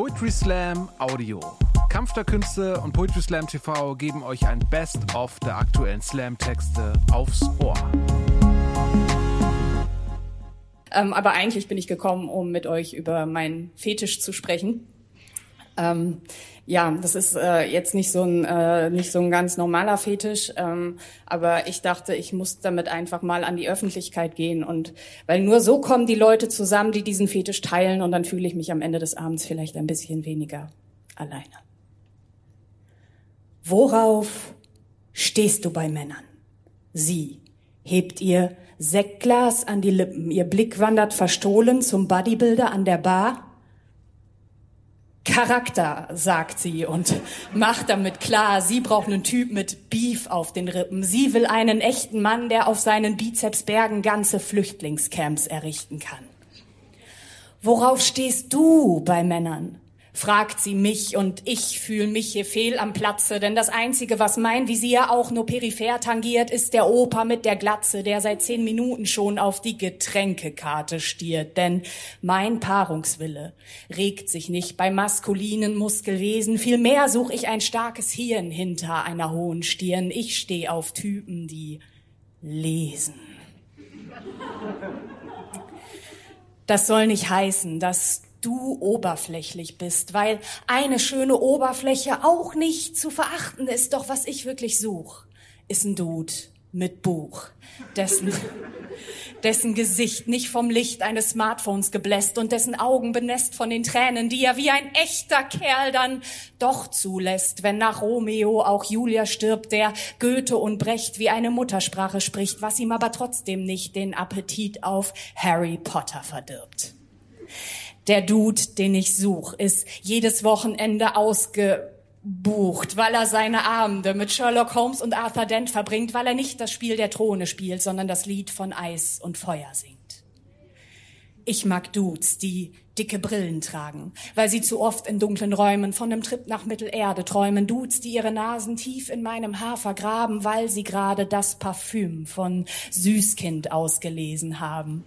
Poetry Slam Audio. Kampf der Künste und Poetry Slam TV geben euch ein Best-of der aktuellen Slam-Texte aufs Ohr. Ähm, aber eigentlich bin ich gekommen, um mit euch über meinen Fetisch zu sprechen. Ähm, ja, das ist äh, jetzt nicht so ein äh, nicht so ein ganz normaler Fetisch, ähm, aber ich dachte, ich muss damit einfach mal an die Öffentlichkeit gehen und weil nur so kommen die Leute zusammen, die diesen Fetisch teilen und dann fühle ich mich am Ende des Abends vielleicht ein bisschen weniger alleine. Worauf stehst du bei Männern? Sie hebt ihr Sektglas an die Lippen, ihr Blick wandert verstohlen zum Bodybuilder an der Bar Charakter, sagt sie und macht damit klar, sie braucht einen Typ mit Beef auf den Rippen. Sie will einen echten Mann, der auf seinen Bizepsbergen ganze Flüchtlingscamps errichten kann. Worauf stehst du bei Männern? Fragt sie mich und ich fühle mich hier fehl am Platze, denn das Einzige, was mein Visier auch nur peripher tangiert, ist der Opa mit der Glatze, der seit zehn Minuten schon auf die Getränkekarte stiert, denn mein Paarungswille regt sich nicht bei maskulinen Muskelwesen, vielmehr suche ich ein starkes Hirn hinter einer hohen Stirn. Ich stehe auf Typen, die lesen. Das soll nicht heißen, dass du oberflächlich bist, weil eine schöne Oberfläche auch nicht zu verachten ist. Doch was ich wirklich such, ist ein Dude mit Buch, dessen, dessen Gesicht nicht vom Licht eines Smartphones gebläst und dessen Augen benässt von den Tränen, die er wie ein echter Kerl dann doch zulässt, wenn nach Romeo auch Julia stirbt, der Goethe und Brecht wie eine Muttersprache spricht, was ihm aber trotzdem nicht den Appetit auf Harry Potter verdirbt. Der Dude, den ich such, ist jedes Wochenende ausgebucht, weil er seine Abende mit Sherlock Holmes und Arthur Dent verbringt, weil er nicht das Spiel der Throne spielt, sondern das Lied von Eis und Feuer singt. Ich mag Dudes, die dicke Brillen tragen, weil sie zu oft in dunklen Räumen von einem Trip nach Mittelerde träumen. Dudes, die ihre Nasen tief in meinem Haar vergraben, weil sie gerade das Parfüm von Süßkind ausgelesen haben.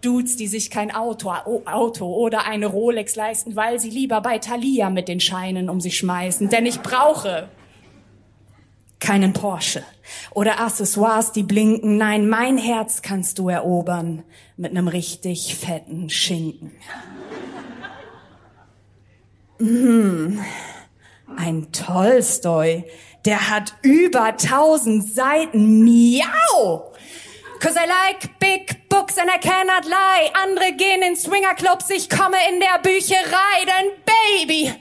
Dudes, die sich kein Auto, Auto oder eine Rolex leisten, weil sie lieber bei Thalia mit den Scheinen um sich schmeißen. Denn ich brauche keinen Porsche oder Accessoires, die blinken. Nein, mein Herz kannst du erobern mit einem richtig fetten Schinken. Mmh, ein Tolstoi, der hat über tausend Seiten. Miau! Cause I like big books and I cannot lie. Andere gehen in Swingerclubs, ich komme in der Bücherei. Denn Baby,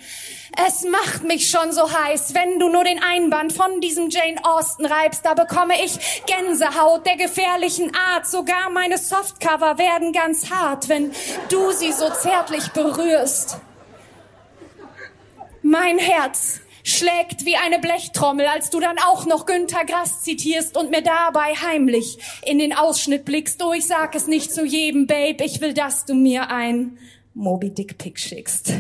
es macht mich schon so heiß, wenn du nur den Einband von diesem Jane Austen reibst, da bekomme ich Gänsehaut der gefährlichen Art. Sogar meine Softcover werden ganz hart, wenn du sie so zärtlich berührst. Mein Herz schlägt wie eine Blechtrommel, als du dann auch noch Günter Grass zitierst und mir dabei heimlich in den Ausschnitt blickst. Oh, ich sag es nicht zu jedem, Babe, ich will, dass du mir ein Moby Dick Pick schickst.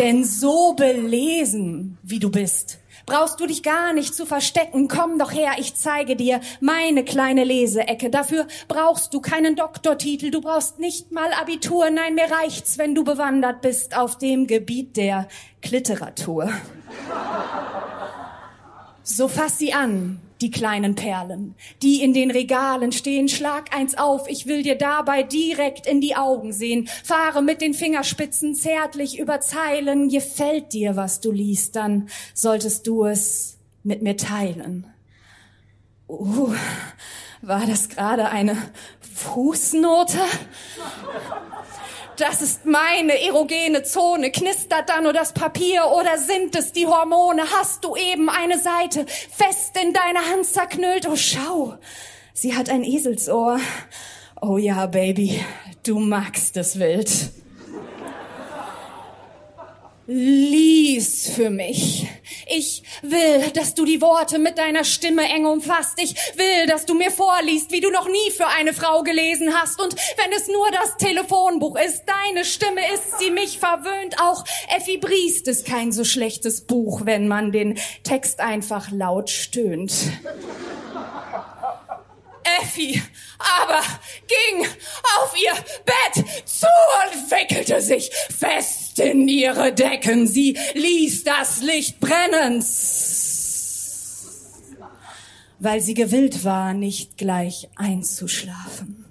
Denn so belesen, wie du bist, brauchst du dich gar nicht zu verstecken. Komm doch her, ich zeige dir meine kleine Leseecke. Dafür brauchst du keinen Doktortitel, du brauchst nicht mal Abitur. Nein, mir reicht's, wenn du bewandert bist auf dem Gebiet der Kliteratur. So fass sie an, die kleinen Perlen, die in den Regalen stehen. Schlag eins auf, ich will dir dabei direkt in die Augen sehen. Fahre mit den Fingerspitzen zärtlich über Zeilen. Gefällt dir, was du liest, dann solltest du es mit mir teilen. Uh, war das gerade eine Fußnote? Das ist meine erogene Zone. Knistert da nur das Papier oder sind es die Hormone? Hast du eben eine Seite fest in deine Hand zerknüllt? Oh, schau, sie hat ein Eselsohr. Oh ja, Baby, du magst es wild. Lies für mich. Ich will, dass du die Worte mit deiner Stimme eng umfasst. Ich will, dass du mir vorliest, wie du noch nie für eine Frau gelesen hast. Und wenn es nur das Telefonbuch ist, deine Stimme ist, sie mich verwöhnt. Auch Effi Briest ist kein so schlechtes Buch, wenn man den Text einfach laut stöhnt. Effi aber ging auf ihr Bett zu und wickelte sich fest in ihre Decken. Sie ließ das Licht brennen, weil sie gewillt war, nicht gleich einzuschlafen.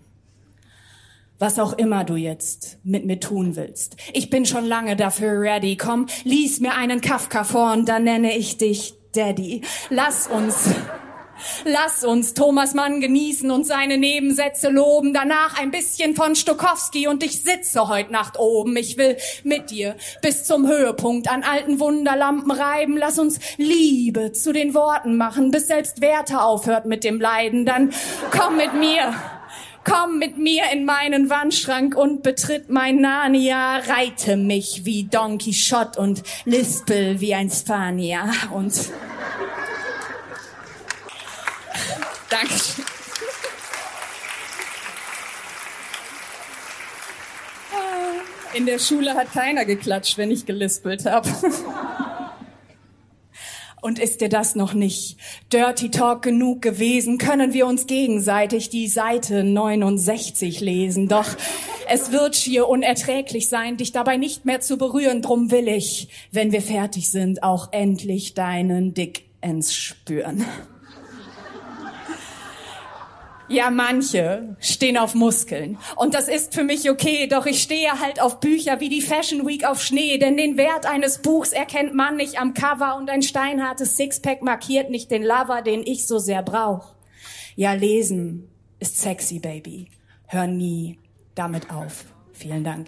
Was auch immer du jetzt mit mir tun willst. Ich bin schon lange dafür ready. Komm, lies mir einen Kafka vor und dann nenne ich dich Daddy. Lass uns Lass uns Thomas Mann genießen und seine Nebensätze loben. Danach ein bisschen von Stokowski und ich sitze heute Nacht oben. Ich will mit dir bis zum Höhepunkt an alten Wunderlampen reiben. Lass uns Liebe zu den Worten machen, bis selbst Werther aufhört mit dem Leiden. Dann komm mit mir. Komm mit mir in meinen Wandschrank und betritt mein Narnia. Reite mich wie Don Quixote und lispel wie ein Spanier und Dankeschön. In der Schule hat keiner geklatscht, wenn ich gelispelt habe. Und ist dir das noch nicht Dirty Talk genug gewesen, können wir uns gegenseitig die Seite 69 lesen. Doch es wird schier unerträglich sein, dich dabei nicht mehr zu berühren. Drum will ich, wenn wir fertig sind, auch endlich deinen Dick ins spüren. Ja, manche stehen auf Muskeln. Und das ist für mich okay, doch ich stehe halt auf Bücher wie die Fashion Week auf Schnee, denn den Wert eines Buchs erkennt man nicht am Cover und ein steinhartes Sixpack markiert nicht den Lover, den ich so sehr brauch. Ja, lesen ist sexy, Baby. Hör nie damit auf. Vielen Dank.